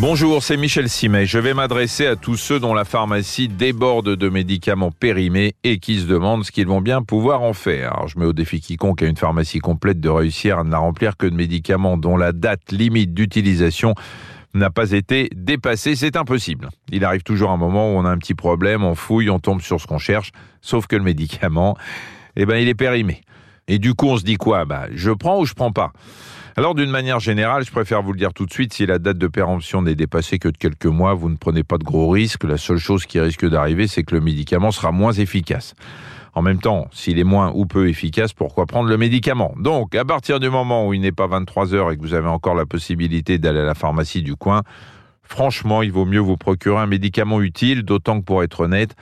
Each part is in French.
Bonjour, c'est Michel Simet. Je vais m'adresser à tous ceux dont la pharmacie déborde de médicaments périmés et qui se demandent ce qu'ils vont bien pouvoir en faire. Je mets au défi quiconque à une pharmacie complète de réussir à ne la remplir que de médicaments dont la date limite d'utilisation n'a pas été dépassée. C'est impossible. Il arrive toujours un moment où on a un petit problème, on fouille, on tombe sur ce qu'on cherche, sauf que le médicament, eh ben, il est périmé. Et du coup, on se dit quoi? Bah, Je prends ou je prends pas? Alors d'une manière générale, je préfère vous le dire tout de suite, si la date de péremption n'est dépassée que de quelques mois, vous ne prenez pas de gros risques. La seule chose qui risque d'arriver, c'est que le médicament sera moins efficace. En même temps, s'il est moins ou peu efficace, pourquoi prendre le médicament? Donc, à partir du moment où il n'est pas 23 heures et que vous avez encore la possibilité d'aller à la pharmacie du coin, franchement, il vaut mieux vous procurer un médicament utile, d'autant que pour être honnête,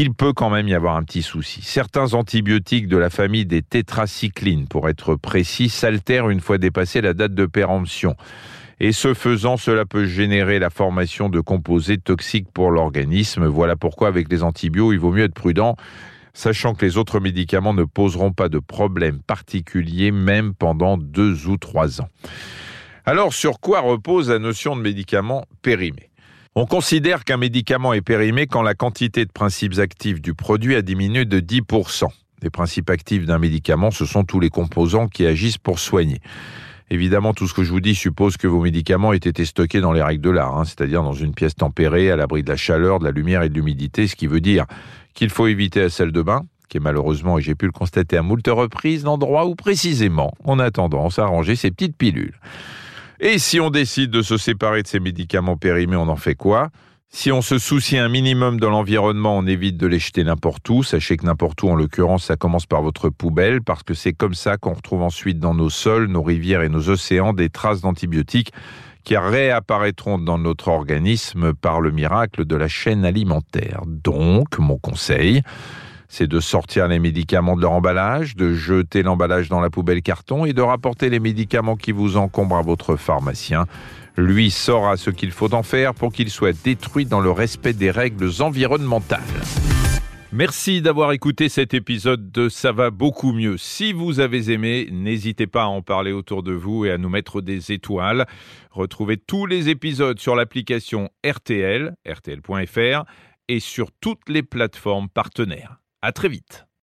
il peut quand même y avoir un petit souci. Certains antibiotiques de la famille des tétracyclines, pour être précis, s'altèrent une fois dépassée la date de péremption. Et ce faisant, cela peut générer la formation de composés toxiques pour l'organisme. Voilà pourquoi avec les antibiotiques, il vaut mieux être prudent, sachant que les autres médicaments ne poseront pas de problème particulier même pendant deux ou trois ans. Alors, sur quoi repose la notion de médicament périmé? On considère qu'un médicament est périmé quand la quantité de principes actifs du produit a diminué de 10%. Les principes actifs d'un médicament, ce sont tous les composants qui agissent pour soigner. Évidemment, tout ce que je vous dis suppose que vos médicaments aient été stockés dans les règles de l'art, hein, c'est-à-dire dans une pièce tempérée, à l'abri de la chaleur, de la lumière et de l'humidité, ce qui veut dire qu'il faut éviter la salle de bain, qui est malheureusement, et j'ai pu le constater à moult reprises, l'endroit où précisément on a tendance à ranger ces petites pilules. Et si on décide de se séparer de ces médicaments périmés, on en fait quoi? Si on se soucie un minimum de l'environnement, on évite de les jeter n'importe où. Sachez que n'importe où, en l'occurrence, ça commence par votre poubelle, parce que c'est comme ça qu'on retrouve ensuite dans nos sols, nos rivières et nos océans des traces d'antibiotiques qui réapparaîtront dans notre organisme par le miracle de la chaîne alimentaire. Donc, mon conseil, c'est de sortir les médicaments de leur emballage, de jeter l'emballage dans la poubelle carton et de rapporter les médicaments qui vous encombrent à votre pharmacien. Lui saura ce qu'il faut en faire pour qu'il soit détruit dans le respect des règles environnementales. Merci d'avoir écouté cet épisode de Ça va beaucoup mieux. Si vous avez aimé, n'hésitez pas à en parler autour de vous et à nous mettre des étoiles. Retrouvez tous les épisodes sur l'application RTL, rtl.fr et sur toutes les plateformes partenaires. À très vite.